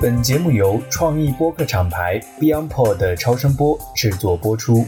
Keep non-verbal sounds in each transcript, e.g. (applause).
本节目由创意播客厂牌 BeyondPod 超声波制作播出。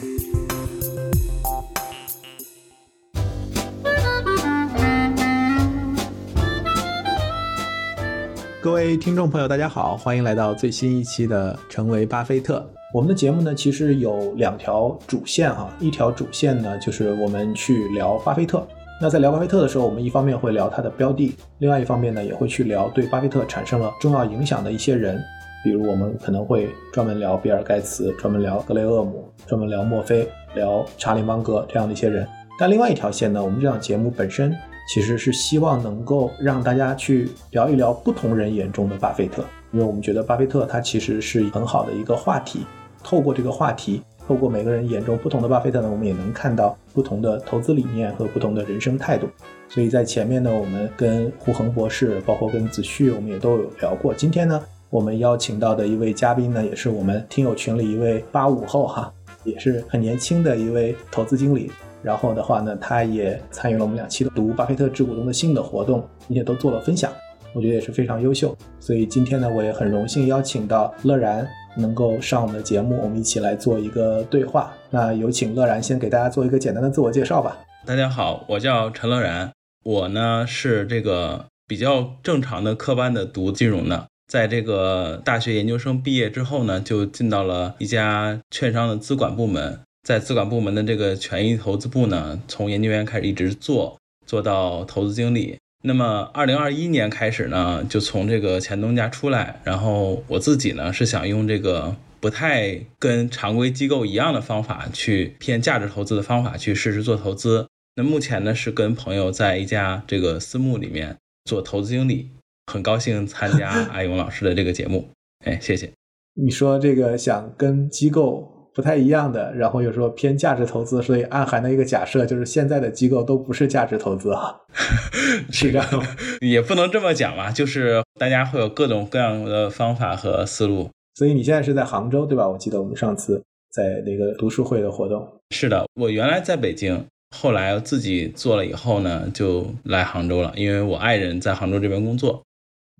各位听众朋友，大家好，欢迎来到最新一期的《成为巴菲特》。我们的节目呢，其实有两条主线哈，一条主线呢就是我们去聊巴菲特。那在聊巴菲特的时候，我们一方面会聊他的标的，另外一方面呢也会去聊对巴菲特产生了重要影响的一些人，比如我们可能会专门聊比尔盖茨，专门聊格雷厄姆，专门聊墨菲，聊查理芒格这样的一些人。但另外一条线呢，我们这档节目本身其实是希望能够让大家去聊一聊不同人眼中的巴菲特，因为我们觉得巴菲特他其实是很好的一个话题，透过这个话题。透过每个人眼中不同的巴菲特呢，我们也能看到不同的投资理念和不同的人生态度。所以在前面呢，我们跟胡恒博士，包括跟子旭，我们也都有聊过。今天呢，我们邀请到的一位嘉宾呢，也是我们听友群里一位八五后哈，也是很年轻的一位投资经理。然后的话呢，他也参与了我们两期的读巴菲特致股东的信的活动，并且都做了分享，我觉得也是非常优秀。所以今天呢，我也很荣幸邀请到乐然。能够上我们的节目，我们一起来做一个对话。那有请乐然先给大家做一个简单的自我介绍吧。大家好，我叫陈乐然，我呢是这个比较正常的科班的读金融的，在这个大学研究生毕业之后呢，就进到了一家券商的资管部门，在资管部门的这个权益投资部呢，从研究员开始一直做，做到投资经理。那么，二零二一年开始呢，就从这个前东家出来，然后我自己呢是想用这个不太跟常规机构一样的方法，去偏价值投资的方法去试试做投资。那目前呢是跟朋友在一家这个私募里面做投资经理，很高兴参加阿勇老师的这个节目。哎，谢谢。你说这个想跟机构。不太一样的，然后有时候偏价值投资，所以暗含的一个假设就是现在的机构都不是价值投资啊，(laughs) 是这样，也不能这么讲吧，就是大家会有各种各样的方法和思路。所以你现在是在杭州对吧？我记得我们上次在那个读书会的活动。是的，我原来在北京，后来自己做了以后呢，就来杭州了，因为我爱人在杭州这边工作。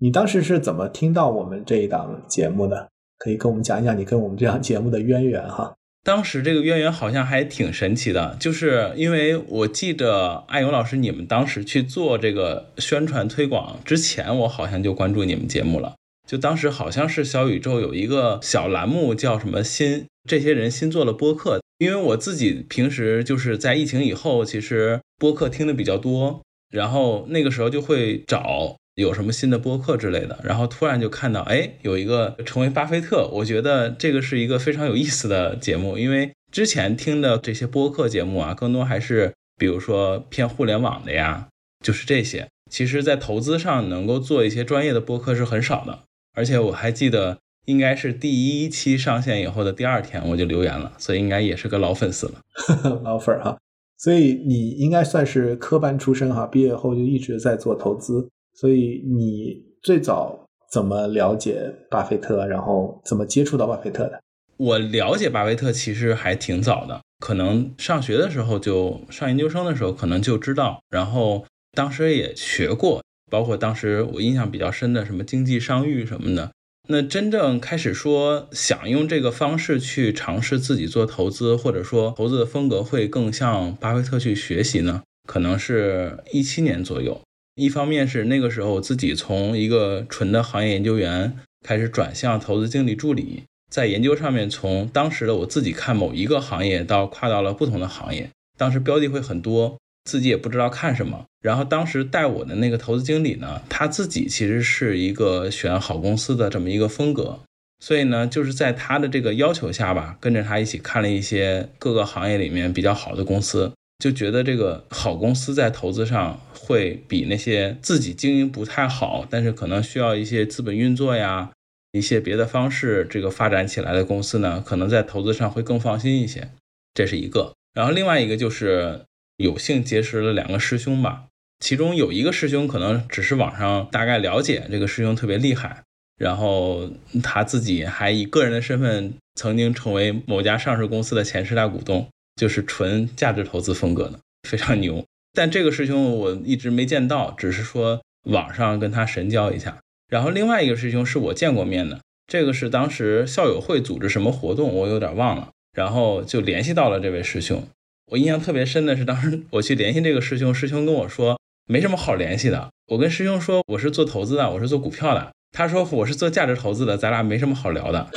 你当时是怎么听到我们这一档节目的？可以跟我们讲一讲你跟我们这档 (laughs) 节目的渊源哈。当时这个渊源好像还挺神奇的，就是因为我记得艾勇老师，你们当时去做这个宣传推广之前，我好像就关注你们节目了。就当时好像是小宇宙有一个小栏目叫什么新这些人新做了播客，因为我自己平时就是在疫情以后，其实播客听的比较多，然后那个时候就会找。有什么新的播客之类的，然后突然就看到，哎，有一个成为巴菲特，我觉得这个是一个非常有意思的节目，因为之前听的这些播客节目啊，更多还是比如说偏互联网的呀，就是这些。其实，在投资上能够做一些专业的播客是很少的，而且我还记得，应该是第一期上线以后的第二天我就留言了，所以应该也是个老粉丝了，(laughs) 老粉儿哈。所以你应该算是科班出身哈，毕业后就一直在做投资。所以你最早怎么了解巴菲特，然后怎么接触到巴菲特的？我了解巴菲特其实还挺早的，可能上学的时候就上研究生的时候可能就知道，然后当时也学过，包括当时我印象比较深的什么经济商誉什么的。那真正开始说想用这个方式去尝试自己做投资，或者说投资的风格会更向巴菲特去学习呢？可能是一七年左右。一方面是那个时候自己从一个纯的行业研究员开始转向投资经理助理，在研究上面从当时的我自己看某一个行业到跨到了不同的行业，当时标的会很多，自己也不知道看什么。然后当时带我的那个投资经理呢，他自己其实是一个选好公司的这么一个风格，所以呢，就是在他的这个要求下吧，跟着他一起看了一些各个行业里面比较好的公司。就觉得这个好公司在投资上会比那些自己经营不太好，但是可能需要一些资本运作呀，一些别的方式这个发展起来的公司呢，可能在投资上会更放心一些。这是一个。然后另外一个就是有幸结识了两个师兄吧，其中有一个师兄可能只是网上大概了解这个师兄特别厉害，然后他自己还以个人的身份曾经成为某家上市公司的前十大股东。就是纯价值投资风格的，非常牛。但这个师兄我一直没见到，只是说网上跟他神交一下。然后另外一个师兄是我见过面的，这个是当时校友会组织什么活动，我有点忘了，然后就联系到了这位师兄。我印象特别深的是，当时我去联系这个师兄，师兄跟我说没什么好联系的。我跟师兄说我是做投资的，我是做股票的。他说我是做价值投资的，咱俩没什么好聊的，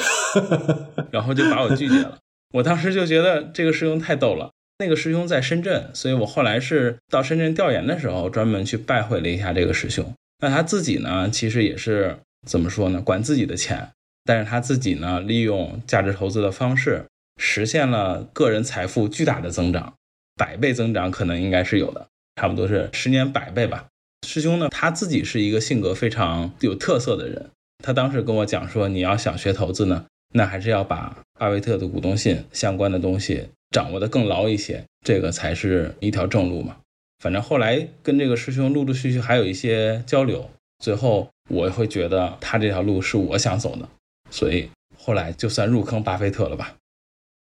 (laughs) 然后就把我拒绝了。我当时就觉得这个师兄太逗了。那个师兄在深圳，所以我后来是到深圳调研的时候，专门去拜会了一下这个师兄。那他自己呢，其实也是怎么说呢？管自己的钱，但是他自己呢，利用价值投资的方式，实现了个人财富巨大的增长，百倍增长可能应该是有的，差不多是十年百倍吧。师兄呢，他自己是一个性格非常有特色的人。他当时跟我讲说，你要想学投资呢，那还是要把巴菲特的股东信相关的东西掌握的更牢一些，这个才是一条正路嘛。反正后来跟这个师兄陆陆续续还有一些交流，最后我会觉得他这条路是我想走的，所以后来就算入坑巴菲特了吧。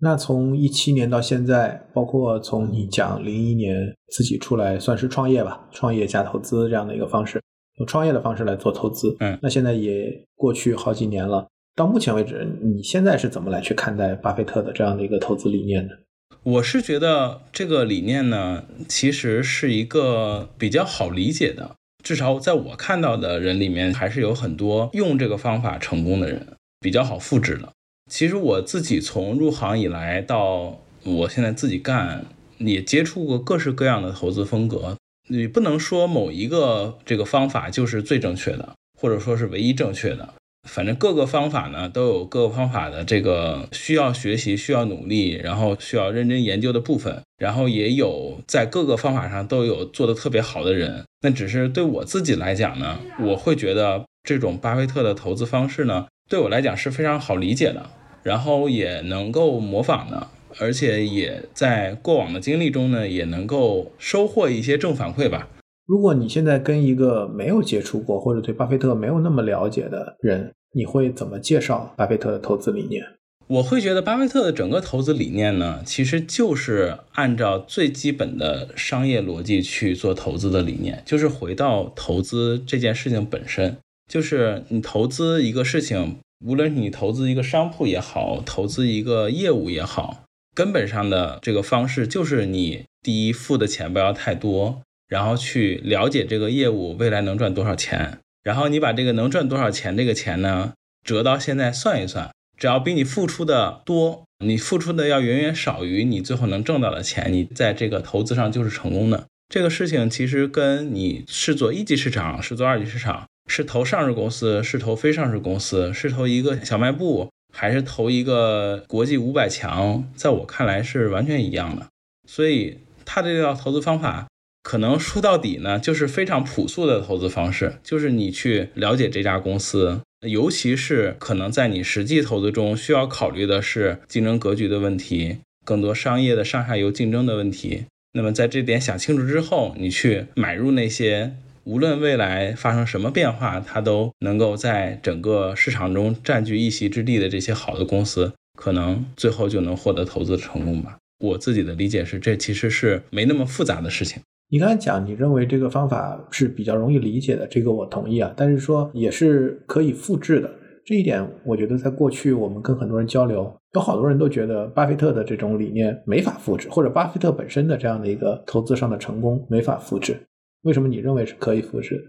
那从一七年到现在，包括从你讲零一年自己出来算是创业吧，创业加投资这样的一个方式，用创业的方式来做投资。嗯，那现在也过去好几年了，到目前为止，你现在是怎么来去看待巴菲特的这样的一个投资理念的？我是觉得这个理念呢，其实是一个比较好理解的，至少在我看到的人里面，还是有很多用这个方法成功的人，比较好复制的。其实我自己从入行以来到我现在自己干，也接触过各式各样的投资风格。你不能说某一个这个方法就是最正确的，或者说是唯一正确的。反正各个方法呢都有各个方法的这个需要学习、需要努力，然后需要认真研究的部分。然后也有在各个方法上都有做的特别好的人。那只是对我自己来讲呢，我会觉得这种巴菲特的投资方式呢，对我来讲是非常好理解的。然后也能够模仿的，而且也在过往的经历中呢，也能够收获一些正反馈吧。如果你现在跟一个没有接触过或者对巴菲特没有那么了解的人，你会怎么介绍巴菲特的投资理念？我会觉得巴菲特的整个投资理念呢，其实就是按照最基本的商业逻辑去做投资的理念，就是回到投资这件事情本身，就是你投资一个事情。无论是你投资一个商铺也好，投资一个业务也好，根本上的这个方式就是你第一付的钱不要太多，然后去了解这个业务未来能赚多少钱，然后你把这个能赚多少钱这个钱呢折到现在算一算，只要比你付出的多，你付出的要远远少于你最后能挣到的钱，你在这个投资上就是成功的。这个事情其实跟你是做一级市场是做二级市场。是投上市公司，是投非上市公司，是投一个小卖部，还是投一个国际五百强？在我看来是完全一样的。所以他这套投资方法，可能说到底呢，就是非常朴素的投资方式，就是你去了解这家公司，尤其是可能在你实际投资中需要考虑的是竞争格局的问题，更多商业的上下游竞争的问题。那么在这点想清楚之后，你去买入那些。无论未来发生什么变化，它都能够在整个市场中占据一席之地的这些好的公司，可能最后就能获得投资成功吧。我自己的理解是，这其实是没那么复杂的事情。你刚才讲，你认为这个方法是比较容易理解的，这个我同意啊。但是说也是可以复制的，这一点我觉得在过去我们跟很多人交流，有好多人都觉得巴菲特的这种理念没法复制，或者巴菲特本身的这样的一个投资上的成功没法复制。为什么你认为是可以复制的？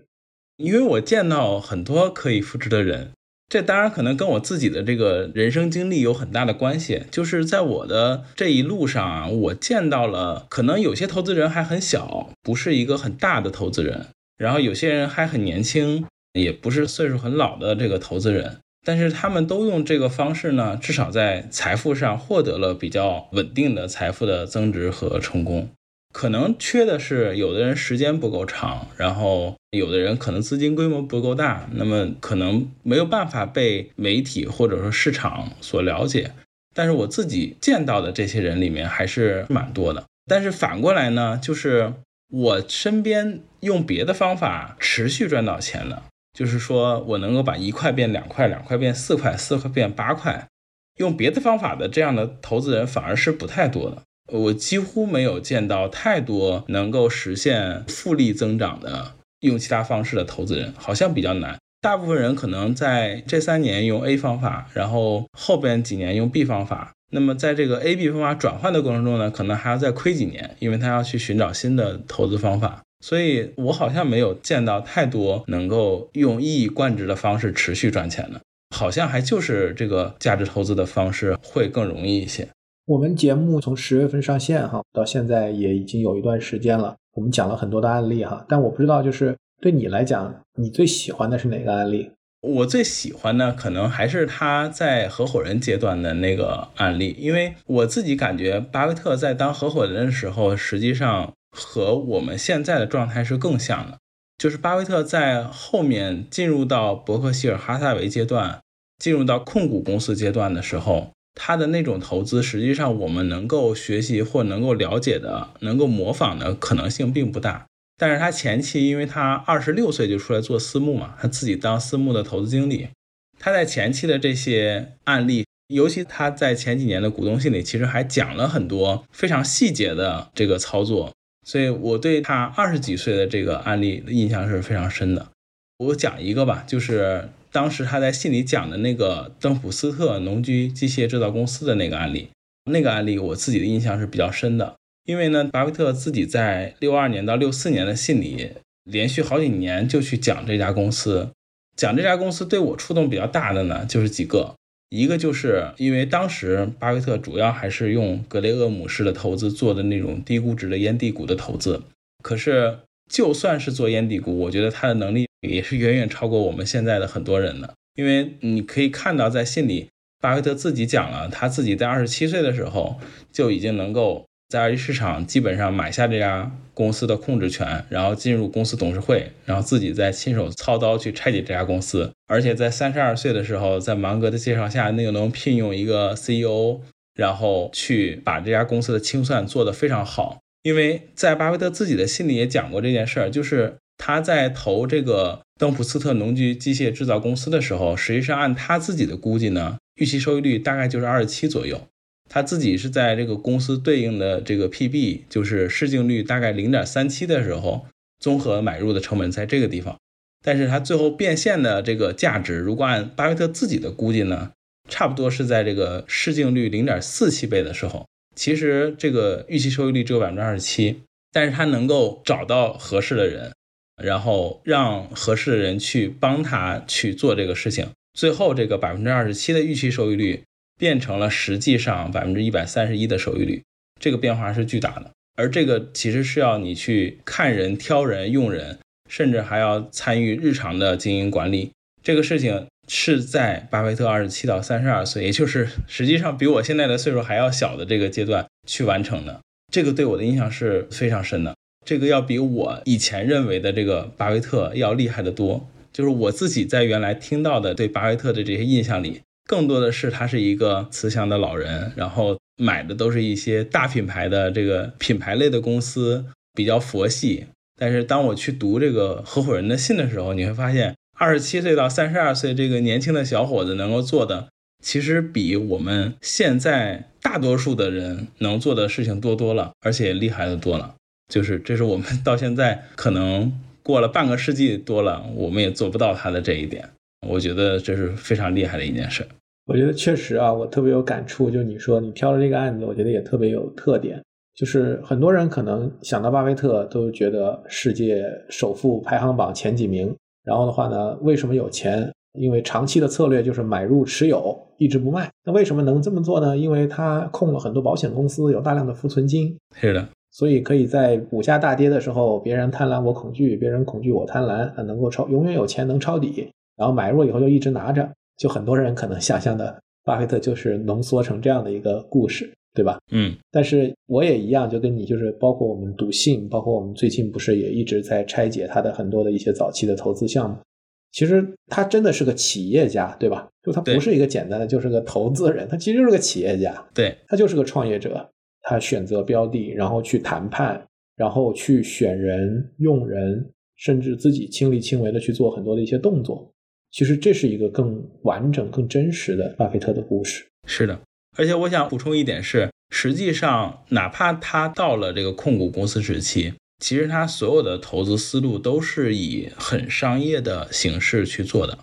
因为我见到很多可以复制的人，这当然可能跟我自己的这个人生经历有很大的关系。就是在我的这一路上啊，我见到了可能有些投资人还很小，不是一个很大的投资人；然后有些人还很年轻，也不是岁数很老的这个投资人。但是他们都用这个方式呢，至少在财富上获得了比较稳定的财富的增值和成功。可能缺的是，有的人时间不够长，然后有的人可能资金规模不够大，那么可能没有办法被媒体或者说市场所了解。但是我自己见到的这些人里面还是蛮多的。但是反过来呢，就是我身边用别的方法持续赚到钱的，就是说我能够把一块变两块，两块变四块，四块变八块，用别的方法的这样的投资人反而是不太多的。我几乎没有见到太多能够实现复利增长的用其他方式的投资人，好像比较难。大部分人可能在这三年用 A 方法，然后后边几年用 B 方法。那么在这个 A、B 方法转换的过程中呢，可能还要再亏几年，因为他要去寻找新的投资方法。所以我好像没有见到太多能够用一以贯之的方式持续赚钱的，好像还就是这个价值投资的方式会更容易一些。我们节目从十月份上线哈，到现在也已经有一段时间了，我们讲了很多的案例哈，但我不知道就是对你来讲，你最喜欢的是哪个案例？我最喜欢的可能还是他在合伙人阶段的那个案例，因为我自己感觉巴菲特在当合伙人的时候，实际上和我们现在的状态是更像的。就是巴菲特在后面进入到伯克希尔哈撒韦阶段，进入到控股公司阶段的时候，他的那种投资，实际上我们能够学习或能够了解的、能够模仿的可能性并不大。但是他前期，因为他二十六岁就出来做私募嘛，他自己当私募的投资经理。他在前期的这些案例，尤其他在前几年的股东信里，其实还讲了很多非常细节的这个操作。所以我对他二十几岁的这个案例的印象是非常深的。我讲一个吧，就是当时他在信里讲的那个登普斯特农居机械制造公司的那个案例，那个案例我自己的印象是比较深的。因为呢，巴菲特自己在六二年到六四年的信里，连续好几年就去讲这家公司，讲这家公司对我触动比较大的呢，就是几个，一个就是因为当时巴菲特主要还是用格雷厄姆式的投资做的那种低估值的烟蒂股的投资，可是就算是做烟蒂股，我觉得他的能力也是远远超过我们现在的很多人的，因为你可以看到在信里，巴菲特自己讲了，他自己在二十七岁的时候就已经能够。在二级市场基本上买下这家公司的控制权，然后进入公司董事会，然后自己再亲手操刀去拆解这家公司。而且在三十二岁的时候，在芒格的介绍下，那个能聘用一个 CEO，然后去把这家公司的清算做得非常好。因为在巴菲特自己的信里也讲过这件事儿，就是他在投这个邓普斯特农机机械制造公司的时候，实际上按他自己的估计呢，预期收益率大概就是二十七左右。他自己是在这个公司对应的这个 PB，就是市净率大概零点三七的时候，综合买入的成本在这个地方。但是它最后变现的这个价值，如果按巴菲特自己的估计呢，差不多是在这个市净率零点四七倍的时候，其实这个预期收益率只有百分之二十七。但是他能够找到合适的人，然后让合适的人去帮他去做这个事情，最后这个百分之二十七的预期收益率。变成了实际上百分之一百三十一的收益率，这个变化是巨大的。而这个其实是要你去看人、挑人、用人，甚至还要参与日常的经营管理。这个事情是在巴菲特二十七到三十二岁，也就是实际上比我现在的岁数还要小的这个阶段去完成的。这个对我的印象是非常深的。这个要比我以前认为的这个巴菲特要厉害的多。就是我自己在原来听到的对巴菲特的这些印象里。更多的是他是一个慈祥的老人，然后买的都是一些大品牌的这个品牌类的公司，比较佛系。但是当我去读这个合伙人的信的时候，你会发现，二十七岁到三十二岁这个年轻的小伙子能够做的，其实比我们现在大多数的人能做的事情多多了，而且厉害的多了。就是这是我们到现在可能过了半个世纪多了，我们也做不到他的这一点。我觉得这是非常厉害的一件事。我觉得确实啊，我特别有感触。就你说你挑的这个案子，我觉得也特别有特点。就是很多人可能想到巴菲特，都觉得世界首富排行榜前几名。然后的话呢，为什么有钱？因为长期的策略就是买入持有，一直不卖。那为什么能这么做呢？因为他控了很多保险公司，有大量的浮存金。是的，所以可以在股价大跌的时候，别人贪婪我恐惧，别人恐惧我贪婪，能够抄，永远有钱能抄底。然后买入以后就一直拿着。就很多人可能想象的，巴菲特就是浓缩成这样的一个故事，对吧？嗯，但是我也一样，就跟你就是包括我们读信，包括我们最近不是也一直在拆解他的很多的一些早期的投资项目。其实他真的是个企业家，对吧？就他不是一个简单的就是个投资人，他其实就是个企业家。对，他就是个创业者，他选择标的，然后去谈判，然后去选人、用人，甚至自己亲力亲为的去做很多的一些动作。其实这是一个更完整、更真实的巴菲特的故事。是的，而且我想补充一点是，实际上哪怕他到了这个控股公司时期，其实他所有的投资思路都是以很商业的形式去做的。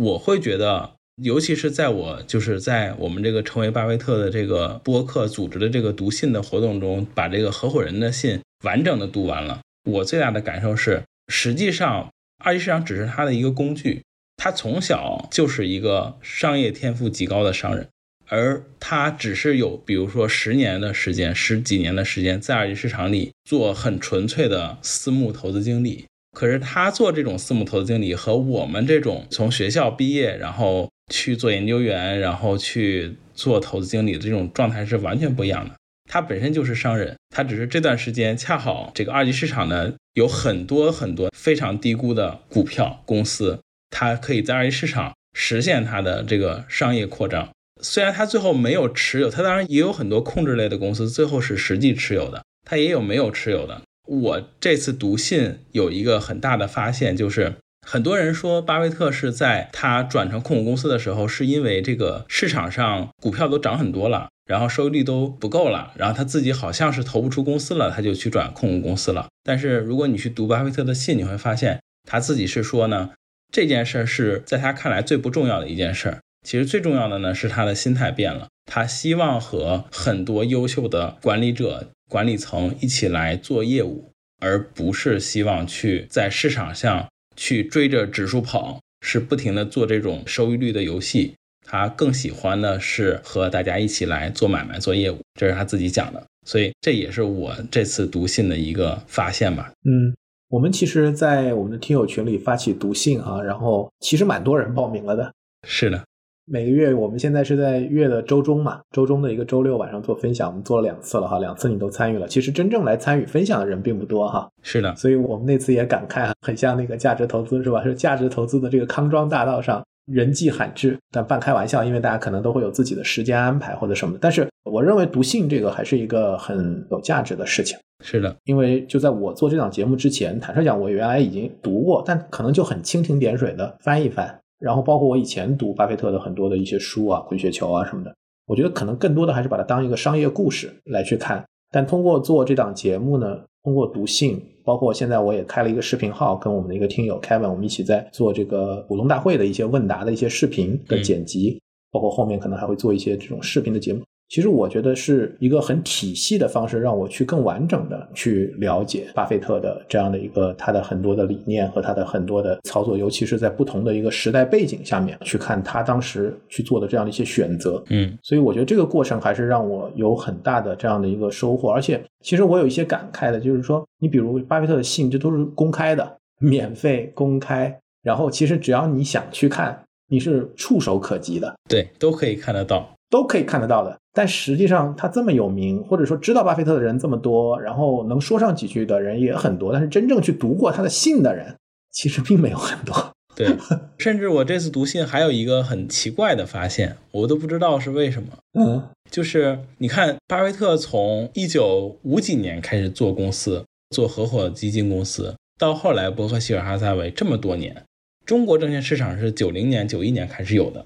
我会觉得，尤其是在我就是在我们这个成为巴菲特的这个播客组织的这个读信的活动中，把这个合伙人的信完整的读完了。我最大的感受是，实际上二级市场只是他的一个工具，他从小就是一个商业天赋极高的商人。而他只是有，比如说十年的时间，十几年的时间，在二级市场里做很纯粹的私募投资经理。可是他做这种私募投资经理，和我们这种从学校毕业，然后去做研究员，然后去做投资经理的这种状态是完全不一样的。他本身就是商人，他只是这段时间恰好这个二级市场呢有很多很多非常低估的股票公司，他可以在二级市场实现他的这个商业扩张。虽然他最后没有持有，他当然也有很多控制类的公司，最后是实际持有的，他也有没有持有的。我这次读信有一个很大的发现，就是很多人说巴菲特是在他转成控股公司的时候，是因为这个市场上股票都涨很多了，然后收益率都不够了，然后他自己好像是投不出公司了，他就去转控股公司了。但是如果你去读巴菲特的信，你会发现他自己是说呢，这件事是在他看来最不重要的一件事儿。其实最重要的呢是他的心态变了，他希望和很多优秀的管理者、管理层一起来做业务，而不是希望去在市场上去追着指数跑，是不停的做这种收益率的游戏。他更喜欢的是和大家一起来做买卖、做业务，这是他自己讲的。所以这也是我这次读信的一个发现吧。嗯，我们其实，在我们的听友群里发起读信啊，然后其实蛮多人报名了的。是的。每个月，我们现在是在月的周中嘛，周中的一个周六晚上做分享，我们做了两次了哈，两次你都参与了。其实真正来参与分享的人并不多哈。是的，所以我们那次也感慨，很像那个价值投资是吧？是价值投资的这个康庄大道上人迹罕至，但半开玩笑，因为大家可能都会有自己的时间安排或者什么。但是我认为读信这个还是一个很有价值的事情。是的，因为就在我做这档节目之前，坦率讲，我原来已经读过，但可能就很蜻蜓点水的翻一翻。然后包括我以前读巴菲特的很多的一些书啊，滚雪球啊什么的，我觉得可能更多的还是把它当一个商业故事来去看。但通过做这档节目呢，通过读信，包括现在我也开了一个视频号，跟我们的一个听友 Kevin，我们一起在做这个股东大会的一些问答的一些视频的剪辑，包括后面可能还会做一些这种视频的节目。其实我觉得是一个很体系的方式，让我去更完整的去了解巴菲特的这样的一个他的很多的理念和他的很多的操作，尤其是在不同的一个时代背景下面去看他当时去做的这样的一些选择。嗯，所以我觉得这个过程还是让我有很大的这样的一个收获。而且其实我有一些感慨的，就是说，你比如巴菲特的信，这都是公开的、免费公开，然后其实只要你想去看，你是触手可及的，对，都可以看得到。都可以看得到的，但实际上他这么有名，或者说知道巴菲特的人这么多，然后能说上几句的人也很多，但是真正去读过他的信的人，其实并没有很多。对，甚至我这次读信还有一个很奇怪的发现，我都不知道是为什么。嗯，就是你看，巴菲特从一九五几年开始做公司，做合伙基金公司，到后来伯克希尔哈撒韦这么多年，中国证券市场是九零年、九一年开始有的，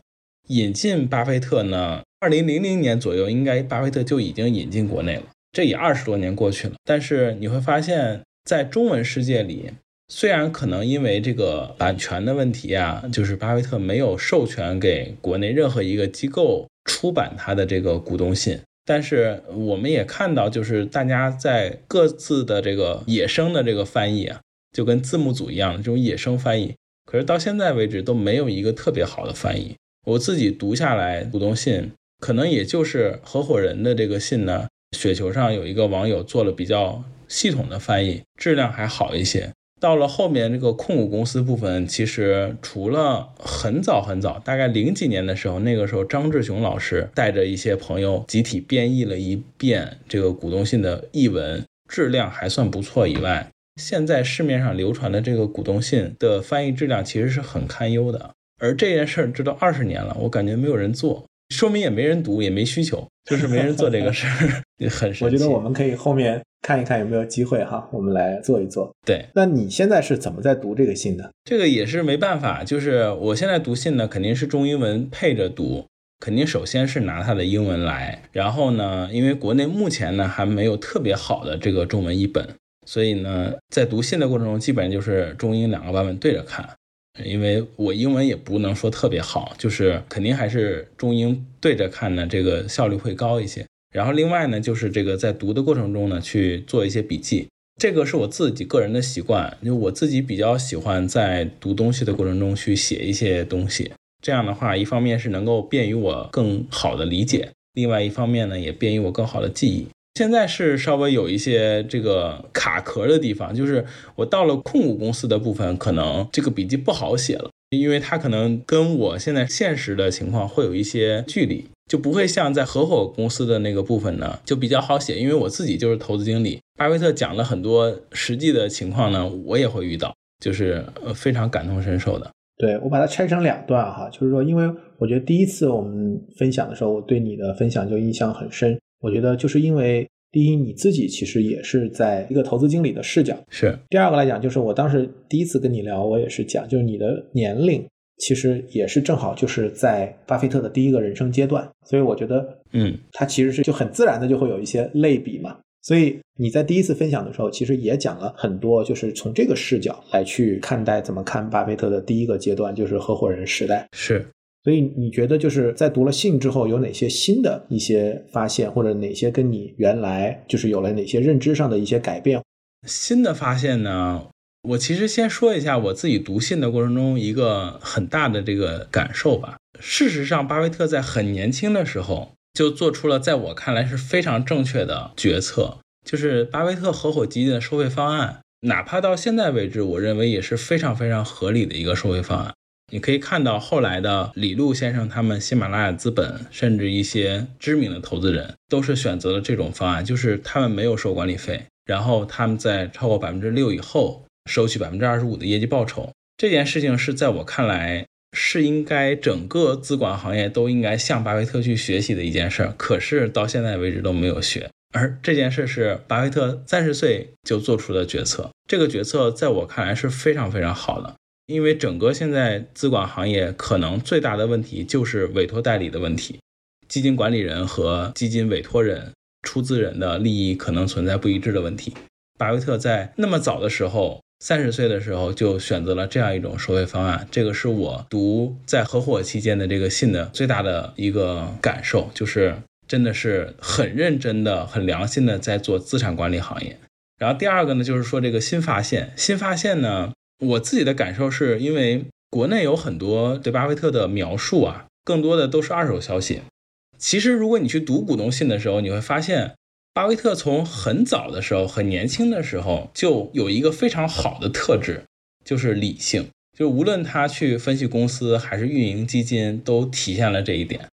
引进巴菲特呢。二零零零年左右，应该巴菲特就已经引进国内了。这也二十多年过去了，但是你会发现，在中文世界里，虽然可能因为这个版权的问题啊，就是巴菲特没有授权给国内任何一个机构出版他的这个股东信，但是我们也看到，就是大家在各自的这个野生的这个翻译啊，就跟字幕组一样的这种野生翻译，可是到现在为止都没有一个特别好的翻译。我自己读下来股东信。可能也就是合伙人的这个信呢，雪球上有一个网友做了比较系统的翻译，质量还好一些。到了后面这个控股公司部分，其实除了很早很早，大概零几年的时候，那个时候张志雄老师带着一些朋友集体编译了一遍这个股东信的译文，质量还算不错以外，现在市面上流传的这个股东信的翻译质量其实是很堪忧的。而这件事儿直到二十年了，我感觉没有人做。说明也没人读，也没需求，就是没人做这个事儿，(laughs) 很神奇。我觉得我们可以后面看一看有没有机会哈，我们来做一做。对，那你现在是怎么在读这个信的？这个也是没办法，就是我现在读信呢，肯定是中英文配着读，肯定首先是拿它的英文来，然后呢，因为国内目前呢还没有特别好的这个中文译本，所以呢，在读信的过程中，基本上就是中英两个版本对着看。因为我英文也不能说特别好，就是肯定还是中英对着看呢，这个效率会高一些。然后另外呢，就是这个在读的过程中呢，去做一些笔记，这个是我自己个人的习惯，就我自己比较喜欢在读东西的过程中去写一些东西。这样的话，一方面是能够便于我更好的理解，另外一方面呢，也便于我更好的记忆。现在是稍微有一些这个卡壳的地方，就是我到了控股公司的部分，可能这个笔记不好写了，因为它可能跟我现在现实的情况会有一些距离，就不会像在合伙公司的那个部分呢，就比较好写。因为我自己就是投资经理，巴菲特讲了很多实际的情况呢，我也会遇到，就是呃非常感同身受的。对我把它拆成两段哈，就是说，因为我觉得第一次我们分享的时候，我对你的分享就印象很深。我觉得就是因为第一，你自己其实也是在一个投资经理的视角；是第二个来讲，就是我当时第一次跟你聊，我也是讲，就是你的年龄其实也是正好就是在巴菲特的第一个人生阶段，所以我觉得，嗯，他其实是就很自然的就会有一些类比嘛。所以你在第一次分享的时候，其实也讲了很多，就是从这个视角来去看待怎么看巴菲特的第一个阶段，就是合伙人时代。是。所以你觉得就是在读了信之后，有哪些新的一些发现，或者哪些跟你原来就是有了哪些认知上的一些改变？新的发现呢？我其实先说一下我自己读信的过程中一个很大的这个感受吧。事实上，巴菲特在很年轻的时候就做出了在我看来是非常正确的决策，就是巴菲特合伙基金的收费方案，哪怕到现在为止，我认为也是非常非常合理的一个收费方案。你可以看到，后来的李路先生他们、喜马拉雅资本，甚至一些知名的投资人，都是选择了这种方案，就是他们没有收管理费，然后他们在超过百分之六以后收取百分之二十五的业绩报酬。这件事情是在我看来是应该整个资管行业都应该向巴菲特去学习的一件事，可是到现在为止都没有学。(laughs) 而这件事是巴菲特三十岁就做出的决策，这个决策在我看来是非常非常好的。因为整个现在资管行业可能最大的问题就是委托代理的问题，基金管理人和基金委托人、出资人的利益可能存在不一致的问题。巴菲特在那么早的时候，三十岁的时候就选择了这样一种收费方案，这个是我读在合伙期间的这个信的最大的一个感受，就是真的是很认真的、很良心的在做资产管理行业。然后第二个呢，就是说这个新发现，新发现呢。我自己的感受是，因为国内有很多对巴菲特的描述啊，更多的都是二手消息。其实，如果你去读股东信的时候，你会发现，巴菲特从很早的时候、很年轻的时候就有一个非常好的特质，就是理性。就无论他去分析公司还是运营基金，都体现了这一点。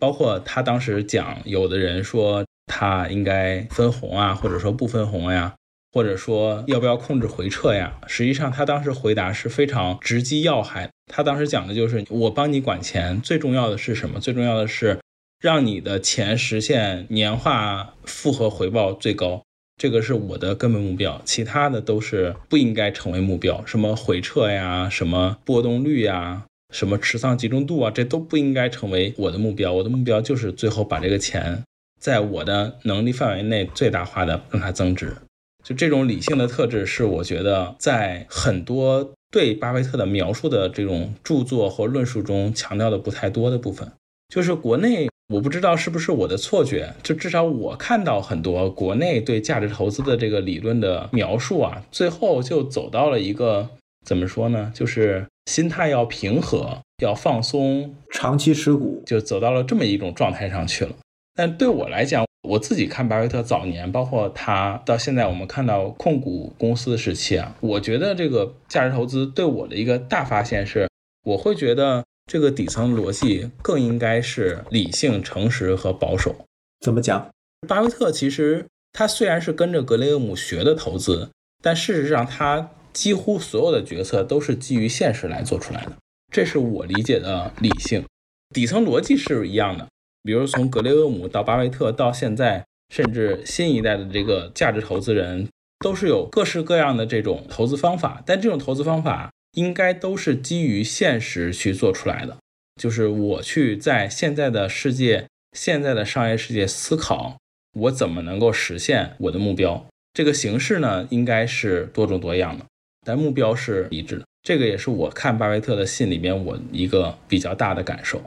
包括他当时讲，有的人说他应该分红啊，或者说不分红呀。或者说要不要控制回撤呀？实际上他当时回答是非常直击要害。他当时讲的就是我帮你管钱，最重要的是什么？最重要的是让你的钱实现年化复合回报最高，这个是我的根本目标。其他的都是不应该成为目标，什么回撤呀，什么波动率呀，什么持仓集中度啊，这都不应该成为我的目标。我的目标就是最后把这个钱在我的能力范围内最大化的让它增值。就这种理性的特质，是我觉得在很多对巴菲特的描述的这种著作或论述中强调的不太多的部分。就是国内，我不知道是不是我的错觉，就至少我看到很多国内对价值投资的这个理论的描述啊，最后就走到了一个怎么说呢？就是心态要平和，要放松，长期持股，就走到了这么一种状态上去了。但对我来讲，我自己看巴菲特早年，包括他到现在，我们看到控股公司的时期啊，我觉得这个价值投资对我的一个大发现是，我会觉得这个底层逻辑更应该是理性、诚实和保守。怎么讲？巴菲特其实他虽然是跟着格雷厄姆学的投资，但事实上他几乎所有的决策都是基于现实来做出来的。这是我理解的理性，底层逻辑是一样的。比如从格雷厄姆到巴菲特到现在，甚至新一代的这个价值投资人，都是有各式各样的这种投资方法。但这种投资方法应该都是基于现实去做出来的。就是我去在现在的世界、现在的商业世界思考，我怎么能够实现我的目标。这个形式呢，应该是多种多样的，但目标是一致的。这个也是我看巴菲特的信里面我一个比较大的感受。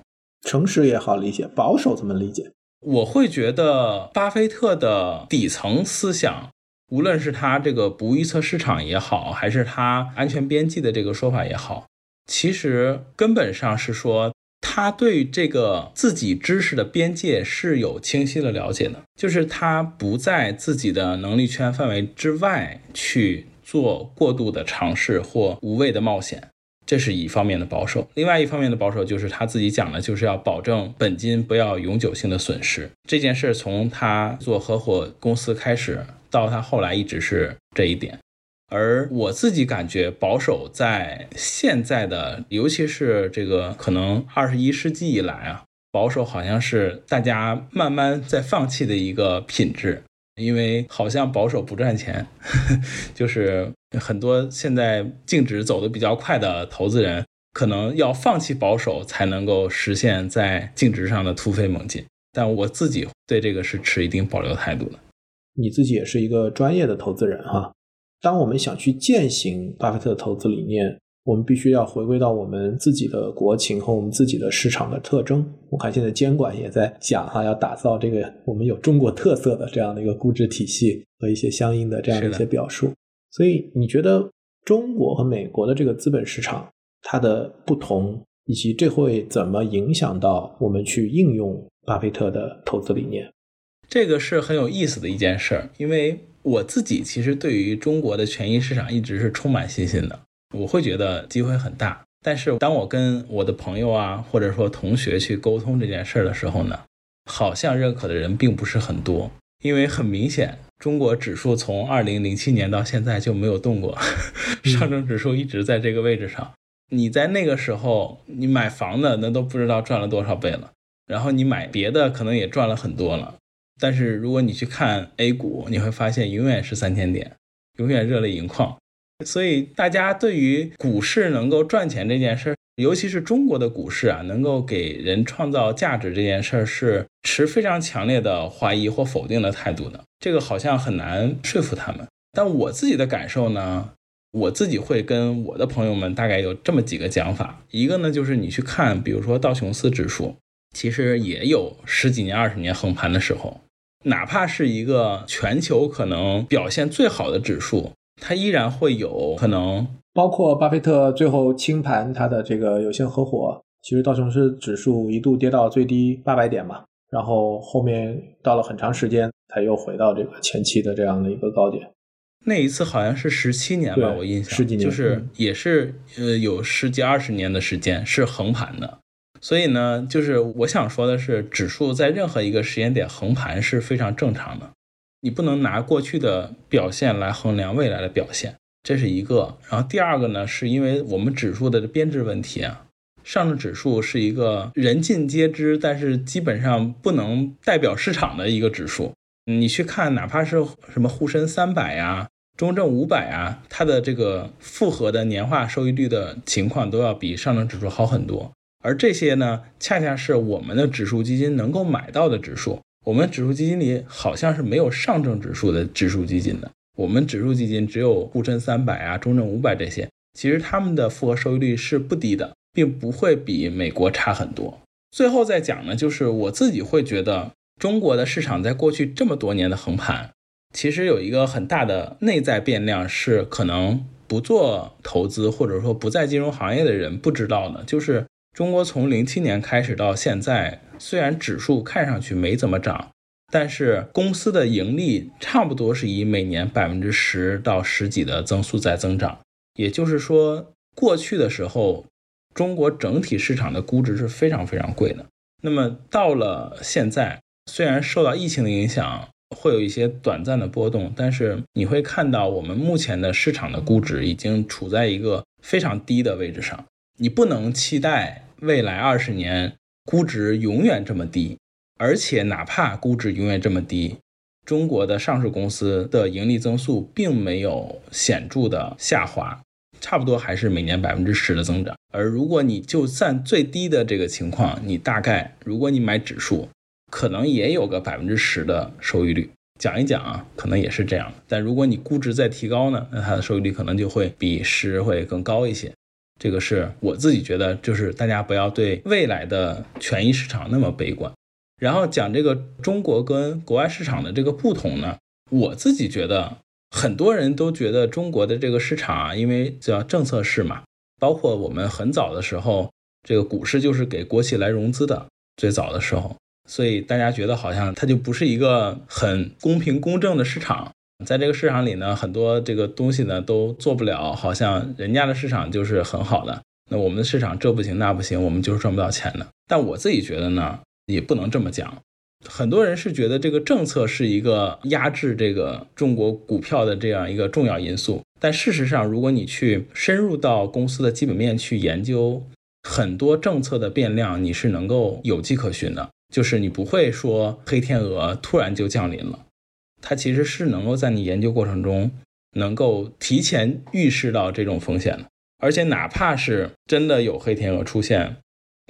诚实也好理解，保守怎么理解？我会觉得巴菲特的底层思想，无论是他这个不预测市场也好，还是他安全边际的这个说法也好，其实根本上是说他对这个自己知识的边界是有清晰的了解的，就是他不在自己的能力圈范围之外去做过度的尝试或无谓的冒险。这是一方面的保守，另外一方面的保守就是他自己讲的，就是要保证本金不要永久性的损失。这件事从他做合伙公司开始，到他后来一直是这一点。而我自己感觉，保守在现在的，尤其是这个可能二十一世纪以来啊，保守好像是大家慢慢在放弃的一个品质。因为好像保守不赚钱，(laughs) 就是很多现在净值走的比较快的投资人，可能要放弃保守才能够实现在净值上的突飞猛进。但我自己对这个是持一定保留态度的。你自己也是一个专业的投资人哈，当我们想去践行巴菲特的投资理念。我们必须要回归到我们自己的国情和我们自己的市场的特征。我看现在监管也在讲哈，要打造这个我们有中国特色的这样的一个估值体系和一些相应的这样的一些表述。所以你觉得中国和美国的这个资本市场它的不同，以及这会怎么影响到我们去应用巴菲特的投资理念？这个是很有意思的一件事儿，因为我自己其实对于中国的权益市场一直是充满信心的。我会觉得机会很大，但是当我跟我的朋友啊，或者说同学去沟通这件事儿的时候呢，好像认可的人并不是很多。因为很明显，中国指数从二零零七年到现在就没有动过，(laughs) 上证指数一直在这个位置上。你在那个时候，你买房的那都不知道赚了多少倍了，然后你买别的可能也赚了很多了。但是如果你去看 A 股，你会发现永远是三千点，永远热泪盈眶。所以，大家对于股市能够赚钱这件事儿，尤其是中国的股市啊，能够给人创造价值这件事儿，是持非常强烈的怀疑或否定的态度的。这个好像很难说服他们。但我自己的感受呢，我自己会跟我的朋友们大概有这么几个讲法。一个呢，就是你去看，比如说道琼斯指数，其实也有十几年、二十年横盘的时候，哪怕是一个全球可能表现最好的指数。它依然会有可能，包括巴菲特最后清盘他的这个有限合伙，其实道琼斯指数一度跌到最低八百点嘛，然后后面到了很长时间才又回到这个前期的这样的一个高点。那一次好像是十七年吧，我印象十几年，就是也是呃有十几二十年的时间是横盘的。所以呢，就是我想说的是，指数在任何一个时间点横盘是非常正常的。你不能拿过去的表现来衡量未来的表现，这是一个。然后第二个呢，是因为我们指数的编制问题啊，上证指数是一个人尽皆知，但是基本上不能代表市场的一个指数。你去看，哪怕是什么沪深三百呀、中证五百啊，它的这个复合的年化收益率的情况都要比上证指数好很多。而这些呢，恰恰是我们的指数基金能够买到的指数。我们指数基金里好像是没有上证指数的指数基金的，我们指数基金只有沪深三百啊、中证五百这些，其实他们的复合收益率是不低的，并不会比美国差很多。最后再讲呢，就是我自己会觉得，中国的市场在过去这么多年的横盘，其实有一个很大的内在变量是可能不做投资或者说不在金融行业的人不知道的，就是中国从零七年开始到现在。虽然指数看上去没怎么涨，但是公司的盈利差不多是以每年百分之十到十几的增速在增长。也就是说，过去的时候，中国整体市场的估值是非常非常贵的。那么到了现在，虽然受到疫情的影响，会有一些短暂的波动，但是你会看到我们目前的市场的估值已经处在一个非常低的位置上。你不能期待未来二十年。估值永远这么低，而且哪怕估值永远这么低，中国的上市公司的盈利增速并没有显著的下滑，差不多还是每年百分之十的增长。而如果你就算最低的这个情况，你大概如果你买指数，可能也有个百分之十的收益率。讲一讲啊，可能也是这样。但如果你估值再提高呢，那它的收益率可能就会比十会更高一些。这个是我自己觉得，就是大家不要对未来的权益市场那么悲观。然后讲这个中国跟国外市场的这个不同呢，我自己觉得很多人都觉得中国的这个市场啊，因为叫政策市嘛，包括我们很早的时候，这个股市就是给国企来融资的，最早的时候，所以大家觉得好像它就不是一个很公平公正的市场，在这个市场里呢，很多这个东西呢都做不了，好像人家的市场就是很好的，那我们的市场这不行那不行，我们就是赚不到钱的。但我自己觉得呢。也不能这么讲，很多人是觉得这个政策是一个压制这个中国股票的这样一个重要因素。但事实上，如果你去深入到公司的基本面去研究，很多政策的变量你是能够有迹可循的，就是你不会说黑天鹅突然就降临了，它其实是能够在你研究过程中能够提前预示到这种风险的，而且哪怕是真的有黑天鹅出现。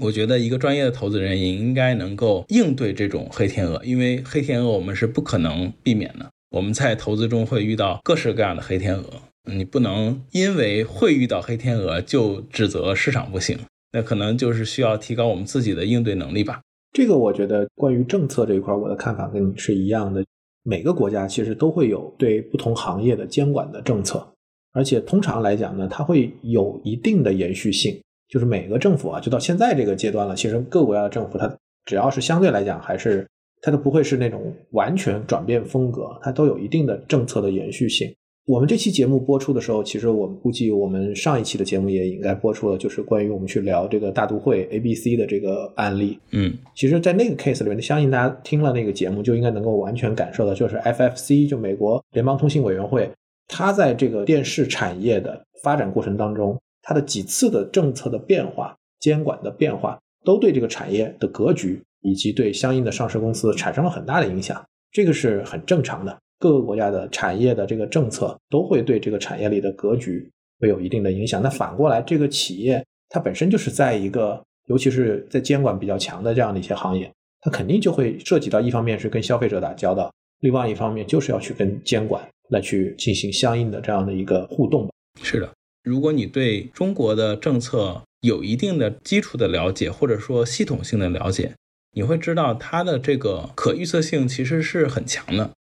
我觉得一个专业的投资人也应该能够应对这种黑天鹅，因为黑天鹅我们是不可能避免的。我们在投资中会遇到各式各样的黑天鹅，你不能因为会遇到黑天鹅就指责市场不行，那可能就是需要提高我们自己的应对能力吧。这个我觉得关于政策这一块，我的看法跟你是一样的。每个国家其实都会有对不同行业的监管的政策，而且通常来讲呢，它会有一定的延续性。就是每个政府啊，就到现在这个阶段了，其实各国家的政府，它只要是相对来讲，还是它都不会是那种完全转变风格，它都有一定的政策的延续性。我们这期节目播出的时候，其实我们估计我们上一期的节目也应该播出了，就是关于我们去聊这个大都会 A、B、C 的这个案例。嗯，其实，在那个 case 里面，相信大家听了那个节目，就应该能够完全感受到，就是 FFC 就美国联邦通信委员会，它在这个电视产业的发展过程当中。它的几次的政策的变化、监管的变化，都对这个产业的格局以及对相应的上市公司产生了很大的影响。这个是很正常的，各个国家的产业的这个政策都会对这个产业里的格局会有一定的影响。那反过来，这个企业它本身就是在一个，尤其是在监管比较强的这样的一些行业，它肯定就会涉及到一方面是跟消费者打交道，另外一方面就是要去跟监管来去进行相应的这样的一个互动。是的。如果你对中国的政策有一定的基础的了解，或者说系统性的了解，你会知道它的这个可预测性其实是很强的，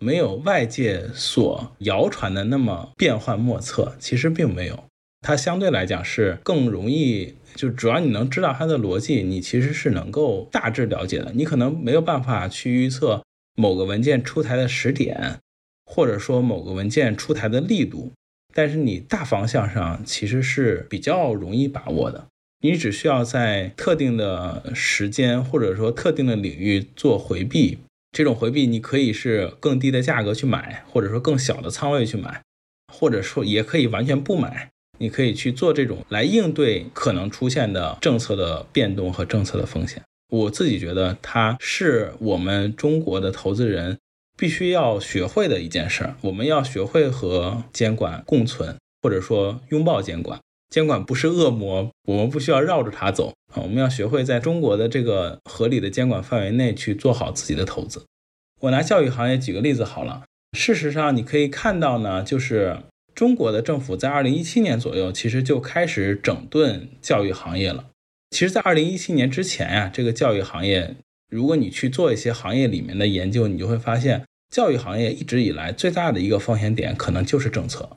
没有外界所谣传的那么变幻莫测。其实并没有，它相对来讲是更容易，就主要你能知道它的逻辑，你其实是能够大致了解的。你可能没有办法去预测某个文件出台的时点，或者说某个文件出台的力度。但是你大方向上其实是比较容易把握的，你只需要在特定的时间或者说特定的领域做回避，这种回避你可以是更低的价格去买，或者说更小的仓位去买，或者说也可以完全不买，你可以去做这种来应对可能出现的政策的变动和政策的风险。我自己觉得它是我们中国的投资人。必须要学会的一件事儿，我们要学会和监管共存，或者说拥抱监管。监管不是恶魔，我们不需要绕着它走啊！我们要学会在中国的这个合理的监管范围内去做好自己的投资。我拿教育行业举个例子好了。事实上，你可以看到呢，就是中国的政府在二零一七年左右，其实就开始整顿教育行业了。其实，在二零一七年之前呀，这个教育行业，如果你去做一些行业里面的研究，你就会发现。教育行业一直以来最大的一个风险点，可能就是政策。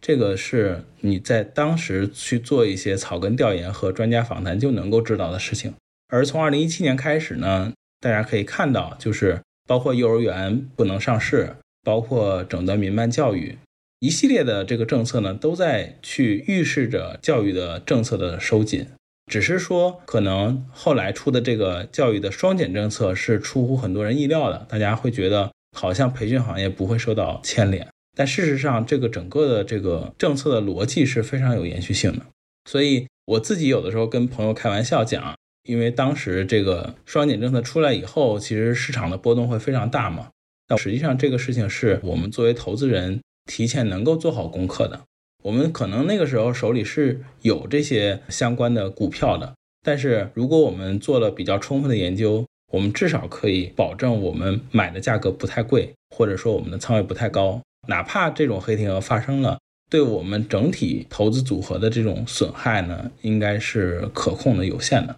这个是你在当时去做一些草根调研和专家访谈就能够知道的事情。而从二零一七年开始呢，大家可以看到，就是包括幼儿园不能上市，包括整顿民办教育，一系列的这个政策呢，都在去预示着教育的政策的收紧。只是说，可能后来出的这个教育的双减政策是出乎很多人意料的，大家会觉得。好像培训行业不会受到牵连，但事实上，这个整个的这个政策的逻辑是非常有延续性的。所以我自己有的时候跟朋友开玩笑讲，因为当时这个双减政策出来以后，其实市场的波动会非常大嘛。但实际上，这个事情是我们作为投资人提前能够做好功课的。我们可能那个时候手里是有这些相关的股票的，但是如果我们做了比较充分的研究。我们至少可以保证我们买的价格不太贵，或者说我们的仓位不太高，哪怕这种黑天鹅发生了，对我们整体投资组合的这种损害呢，应该是可控的、有限的。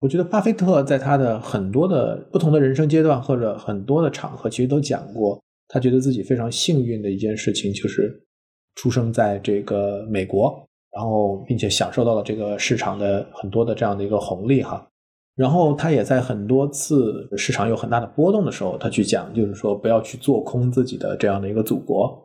我觉得巴菲特在他的很多的不同的人生阶段或者很多的场合，其实都讲过，他觉得自己非常幸运的一件事情就是出生在这个美国，然后并且享受到了这个市场的很多的这样的一个红利哈。然后他也在很多次市场有很大的波动的时候，他去讲，就是说不要去做空自己的这样的一个祖国。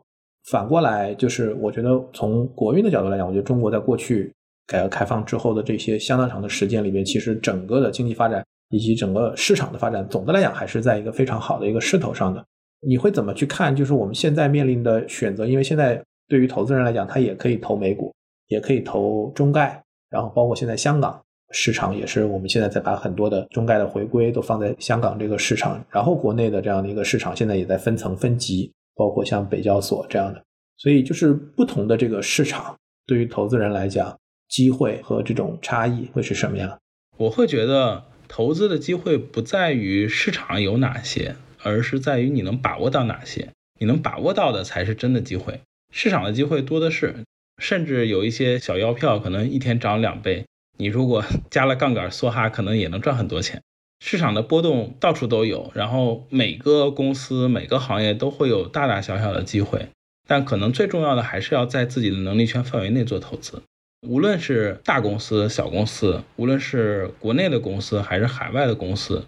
反过来，就是我觉得从国运的角度来讲，我觉得中国在过去。改革开放之后的这些相当长的时间里面，其实整个的经济发展以及整个市场的发展，总的来讲还是在一个非常好的一个势头上的。你会怎么去看？就是我们现在面临的选择，因为现在对于投资人来讲，他也可以投美股，也可以投中概，然后包括现在香港市场也是，我们现在在把很多的中概的回归都放在香港这个市场，然后国内的这样的一个市场现在也在分层分级，包括像北交所这样的，所以就是不同的这个市场对于投资人来讲。机会和这种差异会是什么样？我会觉得投资的机会不在于市场有哪些，而是在于你能把握到哪些。你能把握到的才是真的机会。市场的机会多的是，甚至有一些小腰票可能一天涨两倍，你如果 (laughs) 加了杠杆梭哈，可能也能赚很多钱。市场的波动到处都有，然后每个公司、每个行业都会有大大小小的机会，但可能最重要的还是要在自己的能力圈范围内做投资。无论是大公司、小公司，无论是国内的公司还是海外的公司，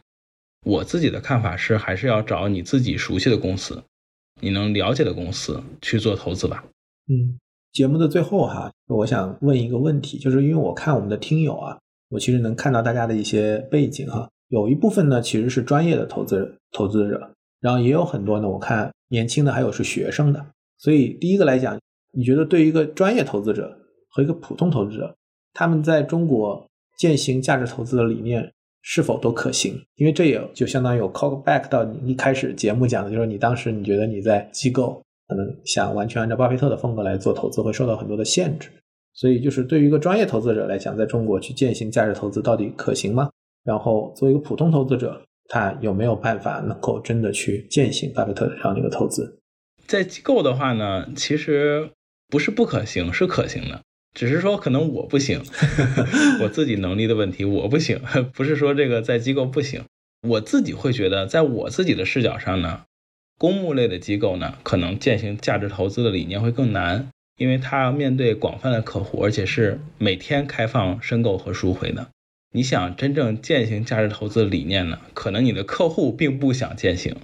我自己的看法是，还是要找你自己熟悉的公司，你能了解的公司去做投资吧。嗯，节目的最后哈，我想问一个问题，就是因为我看我们的听友啊，我其实能看到大家的一些背景哈，有一部分呢其实是专业的投资投资者，然后也有很多呢，我看年轻的还有是学生的，所以第一个来讲，你觉得对于一个专业投资者？和一个普通投资者，他们在中国践行价值投资的理念是否都可行？因为这也就相当于有 call back 到你一开始节目讲的，就是你当时你觉得你在机构可能想完全按照巴菲特的风格来做投资，会受到很多的限制。所以，就是对于一个专业投资者来讲，在中国去践行价值投资到底可行吗？然后，作为一个普通投资者，他有没有办法能够真的去践行巴菲特的这样的一个投资？在机构的话呢，其实不是不可行，是可行的。只是说可能我不行，(laughs) 我自己能力的问题，我不行，(laughs) 不是说这个在机构不行，我自己会觉得，在我自己的视角上呢，公募类的机构呢，可能践行价值投资的理念会更难，因为它要面对广泛的客户，而且是每天开放申购和赎回的。你想真正践行价值投资的理念呢，可能你的客户并不想践行，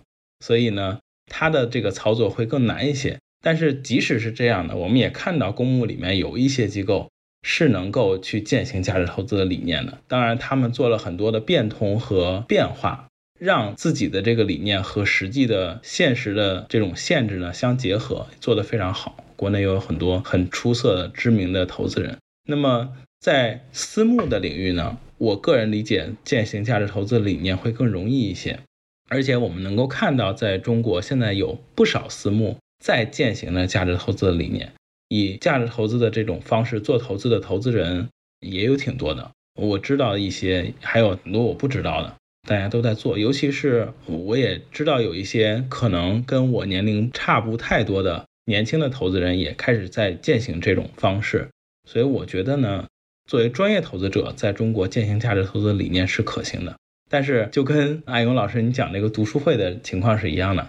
所以呢，它的这个操作会更难一些。但是即使是这样的，我们也看到公募里面有一些机构是能够去践行价值投资的理念的。当然，他们做了很多的变通和变化，让自己的这个理念和实际的现实的这种限制呢相结合，做得非常好。国内有很多很出色的知名的投资人。那么在私募的领域呢，我个人理解践行价值投资理念会更容易一些。而且我们能够看到，在中国现在有不少私募。在践行的价值投资的理念，以价值投资的这种方式做投资的投资人也有挺多的。我知道一些，还有很多我不知道的，大家都在做。尤其是我也知道有一些可能跟我年龄差不太多的年轻的投资人也开始在践行这种方式。所以我觉得呢，作为专业投资者，在中国践行价值投资的理念是可行的。但是就跟阿勇老师你讲那个读书会的情况是一样的。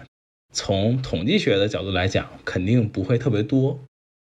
从统计学的角度来讲，肯定不会特别多，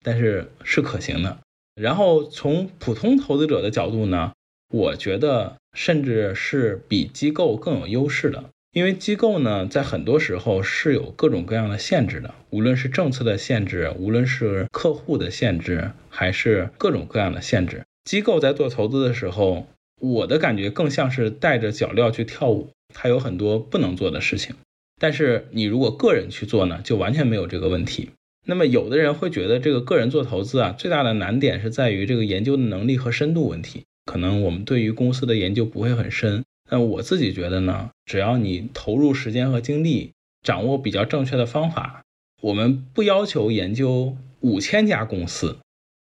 但是是可行的。然后从普通投资者的角度呢，我觉得甚至是比机构更有优势的，因为机构呢，在很多时候是有各种各样的限制的，无论是政策的限制，无论是客户的限制，还是各种各样的限制。机构在做投资的时候，我的感觉更像是带着脚镣去跳舞，它有很多不能做的事情。但是你如果个人去做呢，就完全没有这个问题。那么有的人会觉得这个个人做投资啊，最大的难点是在于这个研究的能力和深度问题。可能我们对于公司的研究不会很深。但我自己觉得呢，只要你投入时间和精力，掌握比较正确的方法，我们不要求研究五千家公司，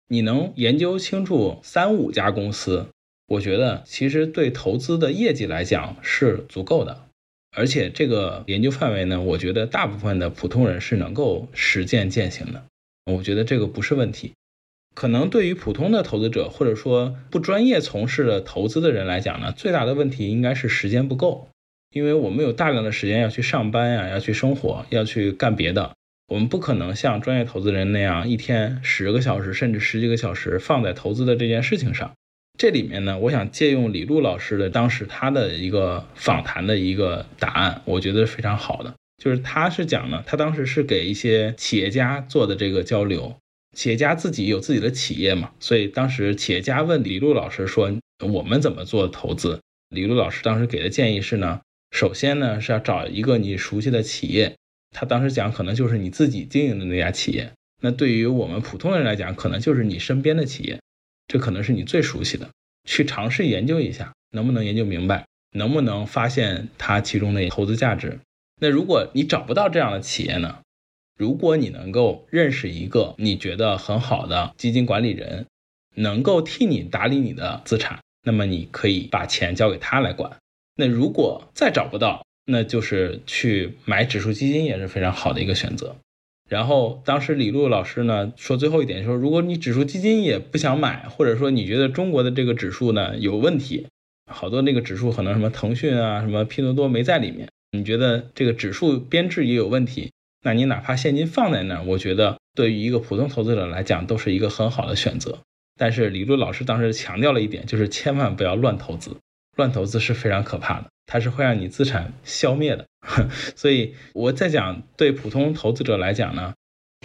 你能研究清楚三五家公司，我觉得其实对投资的业绩来讲是足够的，而且这个研究范围呢，我觉得大部分的普通人是能够实践践行的。我觉得这个不是问题。可能对于普通的投资者或者说不专业从事的投资的人来讲呢，最大的问题应该是时间不够，因为我们有大量的时间要去上班呀，要去生活，要去干别的。我们不可能像专业投资人那样一天十个小时甚至十几个小时放在投资的这件事情上。这里面呢，我想借用李路老师的当时他的一个访谈的一个答案，我觉得非常好的。就是他是讲呢，他当时是给一些企业家做的这个交流，企业家自己有自己的企业嘛，所以当时企业家问李路老师说：“我们怎么做投资？”李路老师当时给的建议是呢，首先呢是要找一个你熟悉的企业，他当时讲可能就是你自己经营的那家企业。那对于我们普通人来讲，可能就是你身边的企业。这可能是你最熟悉的，去尝试研究一下，能不能研究明白，能不能发现它其中的投资价值。那如果你找不到这样的企业呢？如果你能够认识一个你觉得很好的基金管理人，能够替你打理你的资产，那么你可以把钱交给他来管。那如果再找不到，那就是去买指数基金也是非常好的一个选择。然后当时李璐老师呢说最后一点说，如果你指数基金也不想买，或者说你觉得中国的这个指数呢有问题，好多那个指数可能什么腾讯啊、什么拼多多没在里面，你觉得这个指数编制也有问题，那你哪怕现金放在那儿，我觉得对于一个普通投资者来讲都是一个很好的选择。但是李璐老师当时强调了一点，就是千万不要乱投资，乱投资是非常可怕的。它是会让你资产消灭的，(laughs) 所以我在讲对普通投资者来讲呢，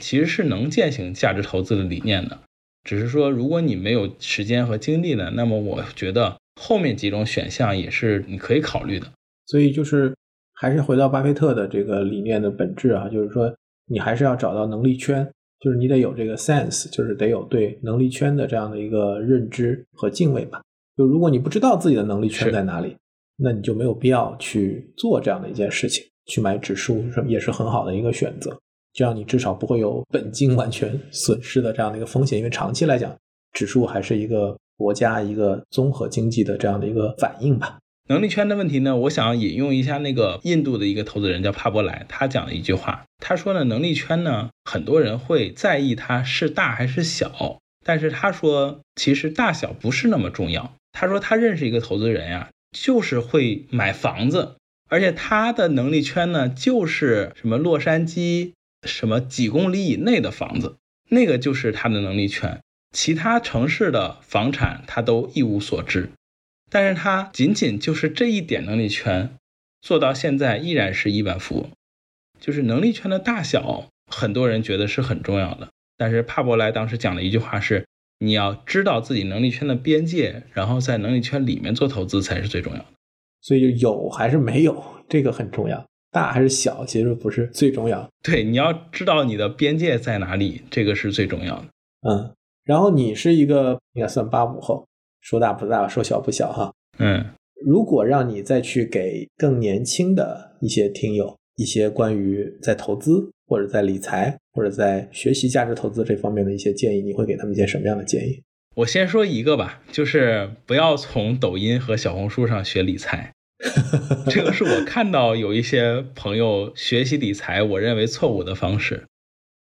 其实是能践行价值投资的理念的，只是说如果你没有时间和精力呢，那么我觉得后面几种选项也是你可以考虑的。所以就是还是回到巴菲特的这个理念的本质啊，就是说你还是要找到能力圈，就是你得有这个 sense，就是得有对能力圈的这样的一个认知和敬畏吧。就如果你不知道自己的能力圈在哪里。那你就没有必要去做这样的一件事情，去买指数什么也是很好的一个选择，这样你至少不会有本金完全损失的这样的一个风险，因为长期来讲，指数还是一个国家一个综合经济的这样的一个反应吧。能力圈的问题呢，我想引用一下那个印度的一个投资人叫帕波莱，他讲的一句话，他说呢，能力圈呢，很多人会在意它是大还是小，但是他说其实大小不是那么重要。他说他认识一个投资人呀。就是会买房子，而且他的能力圈呢，就是什么洛杉矶什么几公里以内的房子，那个就是他的能力圈。其他城市的房产他都一无所知，但是他仅仅就是这一点能力圈，做到现在依然是亿万富翁。就是能力圈的大小，很多人觉得是很重要的，但是帕伯莱当时讲的一句话是。你要知道自己能力圈的边界，然后在能力圈里面做投资才是最重要的。所以有还是没有，这个很重要。大还是小，其实不是最重要。对，你要知道你的边界在哪里，这个是最重要的。嗯，然后你是一个应该算八五后，说大不大，说小不小哈。嗯，如果让你再去给更年轻的一些听友一些关于在投资。或者在理财，或者在学习价值投资这方面的一些建议，你会给他们一些什么样的建议？我先说一个吧，就是不要从抖音和小红书上学理财。(laughs) 这个是我看到有一些朋友学习理财，我认为错误的方式。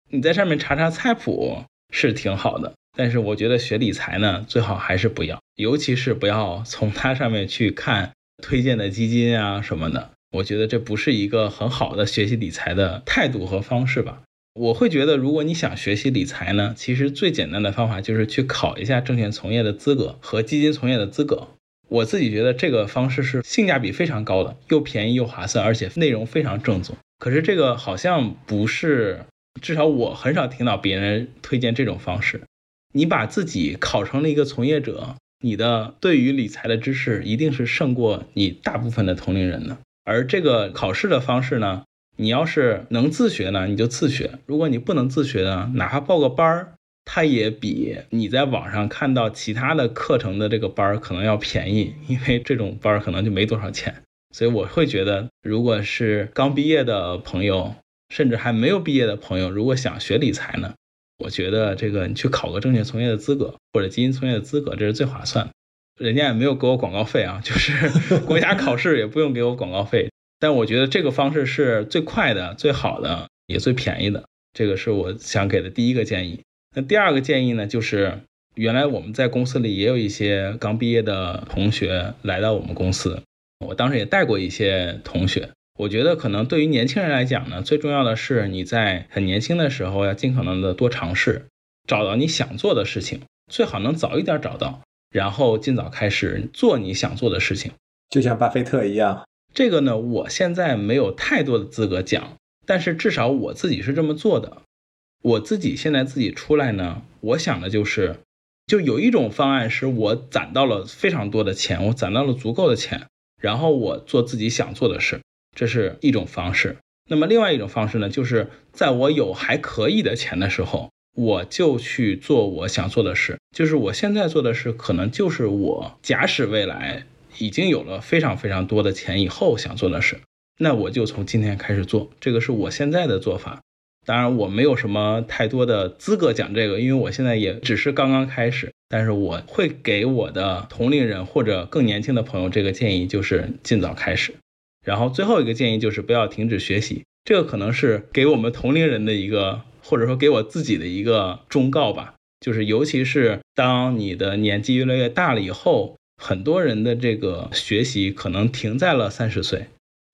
你在上面查查菜谱是挺好的，但是我觉得学理财呢，最好还是不要，尤其是不要从它上面去看推荐的基金啊什么的。我觉得这不是一个很好的学习理财的态度和方式吧。我会觉得，如果你想学习理财呢，其实最简单的方法就是去考一下证券从业的资格和基金从业的资格。我自己觉得这个方式是性价比非常高的，又便宜又划算，而且内容非常正宗。可是这个好像不是，至少我很少听到别人推荐这种方式。你把自己考成了一个从业者，你的对于理财的知识一定是胜过你大部分的同龄人的。而这个考试的方式呢，你要是能自学呢，你就自学；如果你不能自学呢，哪怕报个班儿，它也比你在网上看到其他的课程的这个班儿可能要便宜，因为这种班儿可能就没多少钱。所以我会觉得，如果是刚毕业的朋友，甚至还没有毕业的朋友，如果想学理财呢，我觉得这个你去考个证券从业的资格或者基金从业的资格，这是最划算。人家也没有给我广告费啊，就是 (laughs) 国家考试也不用给我广告费。但我觉得这个方式是最快的、最好的，也最便宜的。这个是我想给的第一个建议。那第二个建议呢，就是原来我们在公司里也有一些刚毕业的同学来到我们公司，我当时也带过一些同学。我觉得可能对于年轻人来讲呢，最重要的是你在很年轻的时候要尽可能的多尝试，找到你想做的事情，最好能早一点找到，然后尽早开始做你想做的事情。就像巴菲特一样。这个呢，我现在没有太多的资格讲，但是至少我自己是这么做的。我自己现在自己出来呢，我想的就是，就有一种方案是我攒到了非常多的钱，我攒到了足够的钱，然后我做自己想做的事，这是一种方式。那么另外一种方式呢，就是在我有还可以的钱的时候，我就去做我想做的事。就是我现在做的事，可能就是我假使未来。已经有了非常非常多的钱以后想做的事，那我就从今天开始做，这个是我现在的做法。当然我没有什么太多的资格讲这个，因为我现在也只是刚刚开始。但是我会给我的同龄人或者更年轻的朋友这个建议，就是尽早开始。然后最后一个建议就是不要停止学习，这个可能是给我们同龄人的一个，或者说给我自己的一个忠告吧。就是尤其是当你的年纪越来越大了以后。很多人的这个学习可能停在了三十岁，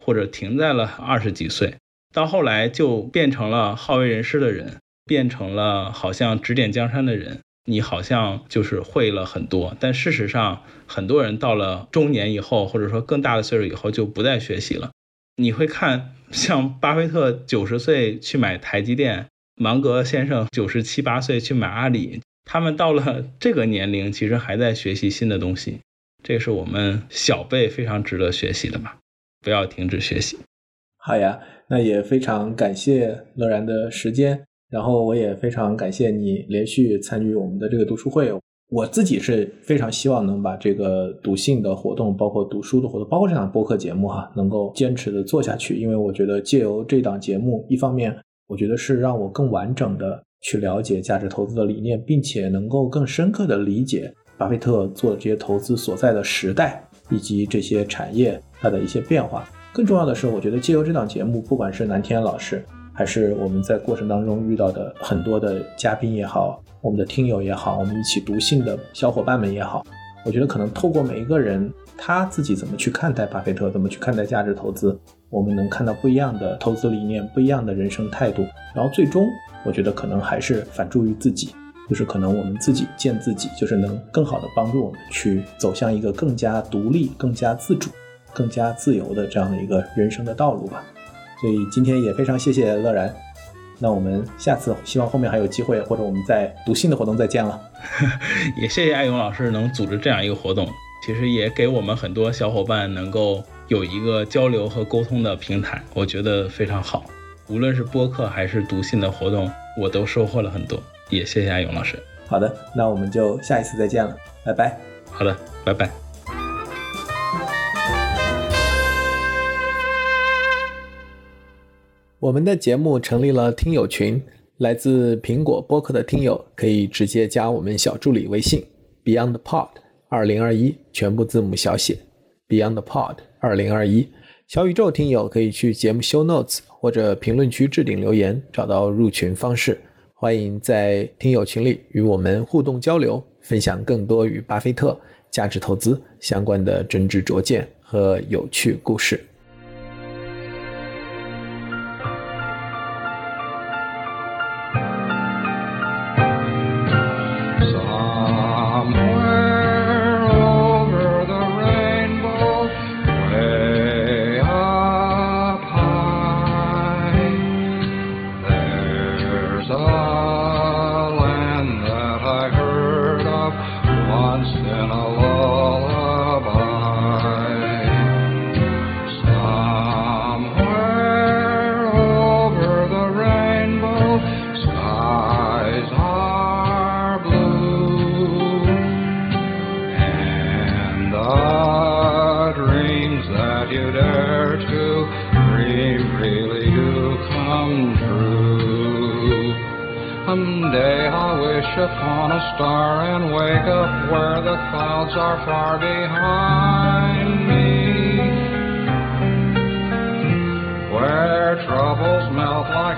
或者停在了二十几岁，到后来就变成了好为人师的人，变成了好像指点江山的人。你好像就是会了很多，但事实上，很多人到了中年以后，或者说更大的岁数以后，就不再学习了。你会看，像巴菲特九十岁去买台积电，芒格先生九十七八岁去买阿里，他们到了 (laughs) 这个年龄，其实还在学习新的东西。这是我们小辈非常值得学习的嘛，不要停止学习。好呀，那也非常感谢乐然的时间，然后我也非常感谢你连续参与我们的这个读书会。我自己是非常希望能把这个读信的活动，包括读书的活动，包括这档播客节目哈，能够坚持的做下去。因为我觉得借由这档节目，一方面我觉得是让我更完整的去了解价值投资的理念，并且能够更深刻的理解。巴菲特做的这些投资所在的时代，以及这些产业它的一些变化。更重要的是，我觉得借由这档节目，不管是南天老师，还是我们在过程当中遇到的很多的嘉宾也好，我们的听友也好，我们一起读信的小伙伴们也好，我觉得可能透过每一个人他自己怎么去看待巴菲特，怎么去看待价值投资，我们能看到不一样的投资理念，不一样的人生态度。然后最终，我觉得可能还是反助于自己。就是可能我们自己见自己，就是能更好的帮助我们去走向一个更加独立、更加自主、更加自由的这样的一个人生的道路吧。所以今天也非常谢谢乐然，那我们下次希望后面还有机会，或者我们在读信的活动再见了。(laughs) 也谢谢艾勇老师能组织这样一个活动，其实也给我们很多小伙伴能够有一个交流和沟通的平台，我觉得非常好。无论是播客还是读信的活动，我都收获了很多。也谢谢阿勇老师。好的，那我们就下一次再见了，拜拜。好的，拜拜。我们的节目成立了听友群，来自苹果播客的听友可以直接加我们小助理微信 BeyondPod 二零二一，全部字母小写 BeyondPod 二零二一。小宇宙听友可以去节目 Show Notes 或者评论区置顶留言，找到入群方式。欢迎在听友群里与我们互动交流，分享更多与巴菲特价值投资相关的真知灼见和有趣故事。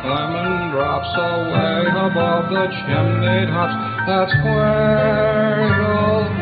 lemon drops away above the chimney tops. That's where you'll